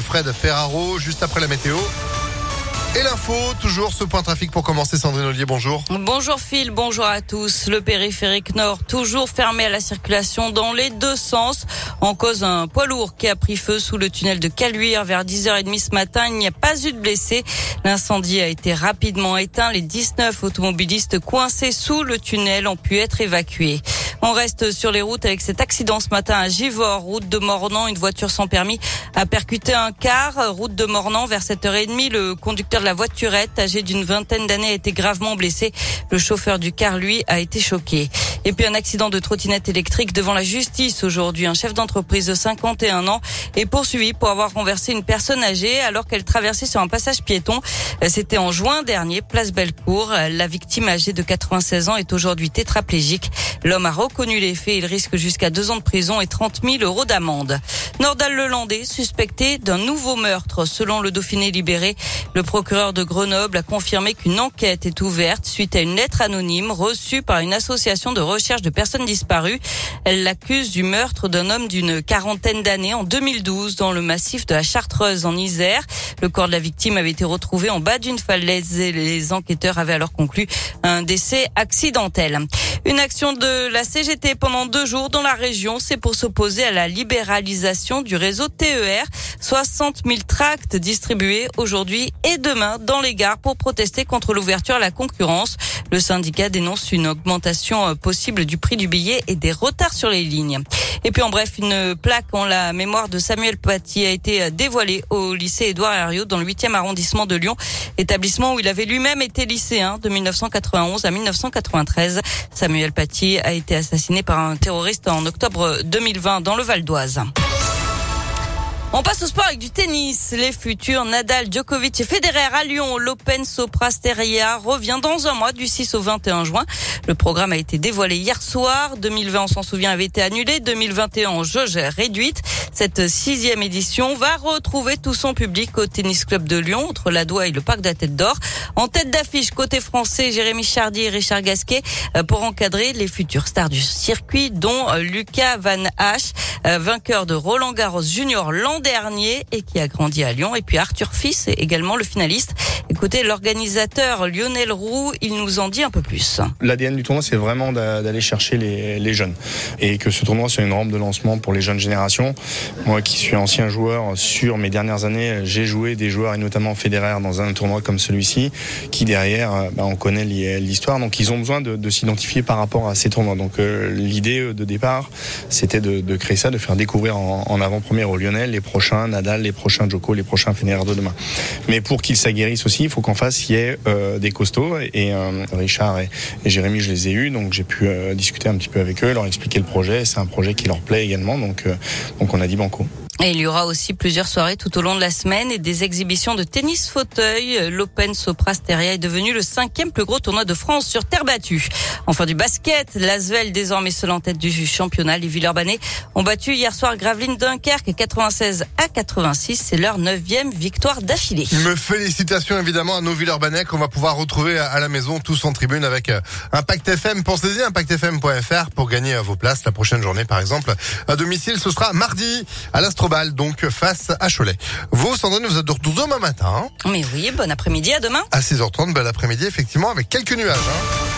Fred Ferraro juste après la météo. Et l'info, toujours ce point trafic pour commencer. Sandrine Ollier, bonjour. Bonjour Phil, bonjour à tous. Le périphérique nord toujours fermé à la circulation dans les deux sens. En cause un poids lourd qui a pris feu sous le tunnel de Caluire vers 10h30 ce matin. Il n'y a pas eu de blessés. L'incendie a été rapidement éteint. Les 19 automobilistes coincés sous le tunnel ont pu être évacués. On reste sur les routes avec cet accident ce matin à Givors, route de Mornan. Une voiture sans permis a percuté un car, route de Mornan vers 7h30. Le conducteur de la voiturette, âgé d'une vingtaine d'années, a été gravement blessé. Le chauffeur du car, lui, a été choqué. Et puis un accident de trottinette électrique devant la justice aujourd'hui. Un chef d'entreprise de 51 ans est poursuivi pour avoir renversé une personne âgée alors qu'elle traversait sur un passage piéton. C'était en juin dernier, place Bellecour. La victime âgée de 96 ans est aujourd'hui tétraplégique. L'homme a reconnu les faits. Il risque jusqu'à deux ans de prison et 30 000 euros d'amende. Nordal Lelandais, suspecté d'un nouveau meurtre. Selon le Dauphiné libéré, le procureur de Grenoble a confirmé qu'une enquête est ouverte suite à une lettre anonyme reçue par une association de de personnes disparues. Elle l'accuse du meurtre d'un homme d'une quarantaine d'années en 2012 dans le massif de la Chartreuse en Isère. Le corps de la victime avait été retrouvé en bas d'une falaise et les enquêteurs avaient alors conclu un décès accidentel. Une action de la CGT pendant deux jours dans la région, c'est pour s'opposer à la libéralisation du réseau TER. 60 000 tracts distribués aujourd'hui et demain dans les gares pour protester contre l'ouverture à la concurrence. Le syndicat dénonce une augmentation euh, possible du prix du billet et des retards sur les lignes. Et puis en bref, une plaque en la mémoire de Samuel Paty a été euh, dévoilée au lycée Édouard Herriot dans le 8e arrondissement de Lyon, établissement où il avait lui-même été lycéen de 1991 à 1993. Samuel Paty a été assassiné par un terroriste en octobre 2020 dans le Val d'Oise. On passe au sport avec du tennis. Les futurs Nadal, Djokovic et Federer à Lyon. L'Open Soprasteria revient dans un mois du 6 au 21 juin. Le programme a été dévoilé hier soir. 2020, on s'en souvient, avait été annulé. 2021 en réduite. Cette sixième édition va retrouver tout son public au Tennis Club de Lyon, entre la Doua et le Parc de la Tête d'Or. En tête d'affiche, côté français, Jérémy Chardy et Richard Gasquet euh, pour encadrer les futurs stars du circuit, dont euh, Lucas Van Hache, euh, vainqueur de Roland Garros Junior l'an dernier et qui a grandi à Lyon. Et puis Arthur Fils, également le finaliste. Écoutez, l'organisateur Lionel Roux, il nous en dit un peu plus. L'ADN du tournoi, c'est vraiment d'aller chercher les, jeunes. Et que ce tournoi soit une rampe de lancement pour les jeunes générations. Moi qui suis ancien joueur, sur mes dernières années, j'ai joué des joueurs, et notamment Federer, dans un tournoi comme celui-ci, qui derrière, bah, on connaît l'histoire. Donc ils ont besoin de, de s'identifier par rapport à ces tournois. Donc euh, l'idée de départ, c'était de, créer ça, de faire découvrir en, avant-première aux Lyonnais les prochains Nadal, les prochains Joko, les prochains Federer de demain. Mais pour qu'ils s'aguerrissent aussi, il faut qu'en face il y ait euh, des costauds. Et euh, Richard et, Jérémy, je les ai eus, donc j'ai pu euh, discuter un petit peu avec eux, leur expliquer le projet. C'est un projet qui leur plaît également, donc donc on a dit banco. Et il y aura aussi plusieurs soirées tout au long de la semaine et des exhibitions de tennis fauteuil. L'Open Soprasteria est devenu le cinquième plus gros tournoi de France sur terre battue. Enfin du basket, l'Asvel désormais seul en tête du championnat. Les Villeurbanais ont battu hier soir Gravelines Dunkerque 96 à 86. C'est leur neuvième victoire d'affilée. Me félicitations évidemment à nos Villeurbanais qu'on va pouvoir retrouver à la maison tous en tribune avec Impact FM. Pensez-y, impactfm.fr pour gagner vos places la prochaine journée par exemple. À domicile, ce sera mardi à l'Astro donc face à Cholet. Vous, Sandrine, vous êtes de demain matin. Hein. Mais oui, bon après-midi, à demain. À 6h30, bel après-midi, effectivement, avec quelques nuages. Hein.